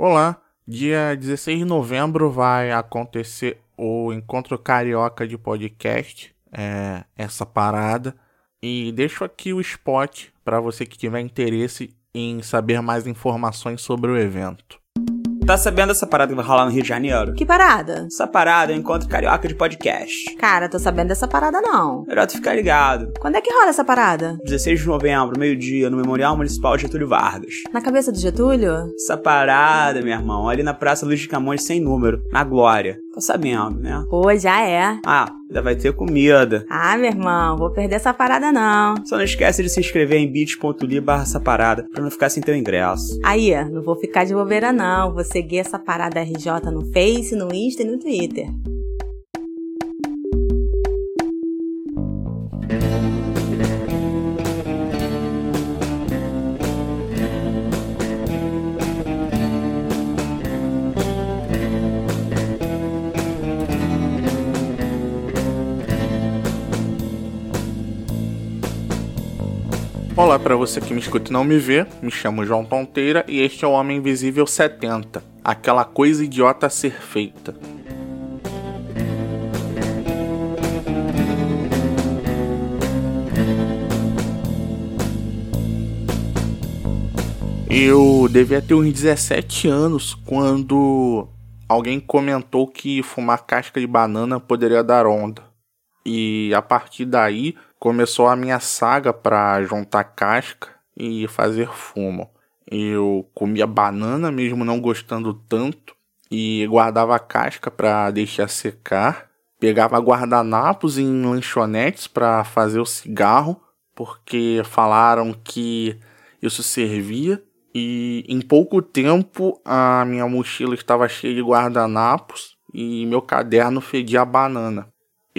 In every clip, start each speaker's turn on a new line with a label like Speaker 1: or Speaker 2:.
Speaker 1: Olá, dia 16 de novembro vai acontecer o Encontro Carioca de Podcast, é, essa parada. E deixo aqui o spot para você que tiver interesse em saber mais informações sobre o evento.
Speaker 2: Tá sabendo dessa parada que vai rolar no Rio de Janeiro?
Speaker 3: Que parada?
Speaker 2: Essa parada é o Encontro Carioca de Podcast.
Speaker 3: Cara, tô sabendo dessa parada não.
Speaker 2: Melhor tu ficar ligado.
Speaker 3: Quando é que rola essa parada?
Speaker 2: 16 de novembro, meio-dia, no Memorial Municipal Getúlio Vargas.
Speaker 3: Na cabeça do Getúlio?
Speaker 2: Essa parada, meu irmão, ali na Praça Luiz de Camões sem número, na Glória. Tá sabendo, né?
Speaker 3: Pô, já é.
Speaker 2: Ah, ainda vai ter comida.
Speaker 3: Ah, meu irmão, vou perder essa parada não.
Speaker 2: Só não esquece de se inscrever em bit.ly barra essa parada pra não ficar sem teu ingresso.
Speaker 3: Aí, não vou ficar de bobeira não. Vou seguir essa parada RJ no Face, no Insta e no Twitter.
Speaker 1: Olá para você que me escuta e não me vê, me chamo João Tonteira e este é o Homem Invisível 70, aquela coisa idiota a ser feita. Eu devia ter uns 17 anos quando alguém comentou que fumar casca de banana poderia dar onda. E a partir daí começou a minha saga para juntar casca e fazer fumo. Eu comia banana mesmo não gostando tanto e guardava a casca para deixar secar. Pegava guardanapos em lanchonetes para fazer o cigarro, porque falaram que isso servia. E em pouco tempo a minha mochila estava cheia de guardanapos e meu caderno fedia a banana.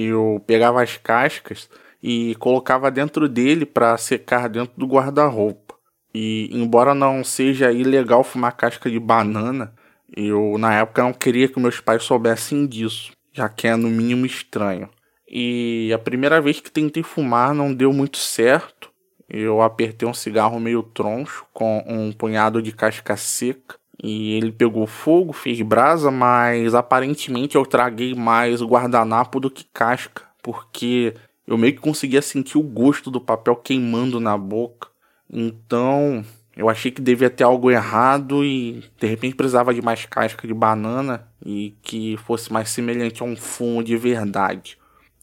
Speaker 1: Eu pegava as cascas e colocava dentro dele para secar dentro do guarda-roupa. E embora não seja ilegal fumar casca de banana, eu na época não queria que meus pais soubessem disso, já que é no mínimo estranho. E a primeira vez que tentei fumar não deu muito certo. Eu apertei um cigarro meio troncho com um punhado de casca seca e ele pegou fogo, fez brasa, mas aparentemente eu traguei mais guardanapo do que casca, porque eu meio que conseguia sentir o gosto do papel queimando na boca. Então, eu achei que devia ter algo errado e de repente precisava de mais casca de banana e que fosse mais semelhante a um fumo de verdade.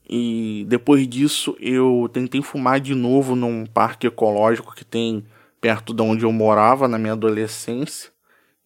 Speaker 1: E depois disso, eu tentei fumar de novo num parque ecológico que tem perto de onde eu morava na minha adolescência.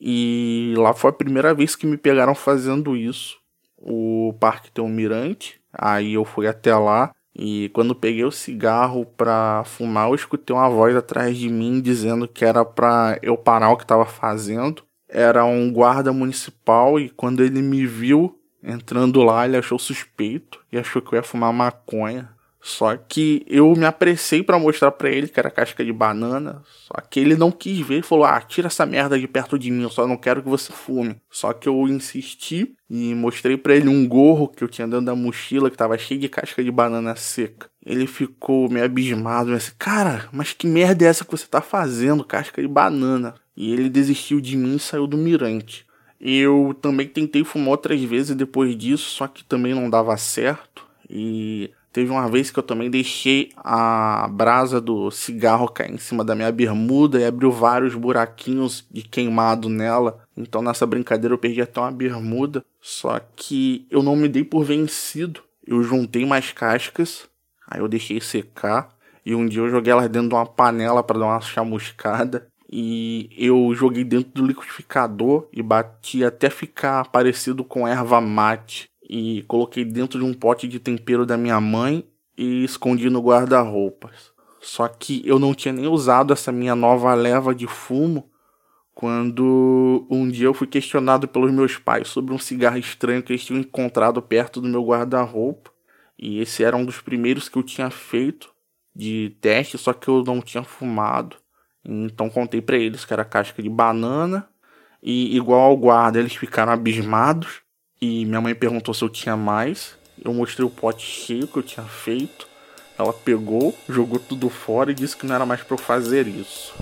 Speaker 1: E lá foi a primeira vez que me pegaram fazendo isso. O parque tem um mirante, aí eu fui até lá e quando peguei o cigarro pra fumar, eu escutei uma voz atrás de mim dizendo que era pra eu parar o que estava fazendo. Era um guarda municipal e quando ele me viu entrando lá, ele achou suspeito e achou que eu ia fumar maconha. Só que eu me apressei para mostrar para ele que era casca de banana. Só que ele não quis ver e falou: Ah, tira essa merda de perto de mim, eu só não quero que você fume. Só que eu insisti e mostrei para ele um gorro que eu tinha dentro da mochila que tava cheio de casca de banana seca. Ele ficou meio abismado, disse: Cara, mas que merda é essa que você tá fazendo? Casca de banana. E ele desistiu de mim e saiu do mirante. Eu também tentei fumar outras vezes depois disso, só que também não dava certo. E Teve uma vez que eu também deixei a brasa do cigarro cair em cima da minha bermuda e abriu vários buraquinhos de queimado nela. Então nessa brincadeira eu perdi até uma bermuda. Só que eu não me dei por vencido. Eu juntei mais cascas, aí eu deixei secar. E um dia eu joguei elas dentro de uma panela para dar uma chamuscada. E eu joguei dentro do liquidificador e bati até ficar parecido com erva mate e coloquei dentro de um pote de tempero da minha mãe e escondi no guarda-roupas. Só que eu não tinha nem usado essa minha nova leva de fumo quando um dia eu fui questionado pelos meus pais sobre um cigarro estranho que eles tinham encontrado perto do meu guarda-roupa. E esse era um dos primeiros que eu tinha feito de teste, só que eu não tinha fumado. Então contei para eles que era casca de banana. E igual ao guarda, eles ficaram abismados. E minha mãe perguntou se eu tinha mais. Eu mostrei o pote cheio que eu tinha feito. Ela pegou, jogou tudo fora e disse que não era mais para eu fazer isso.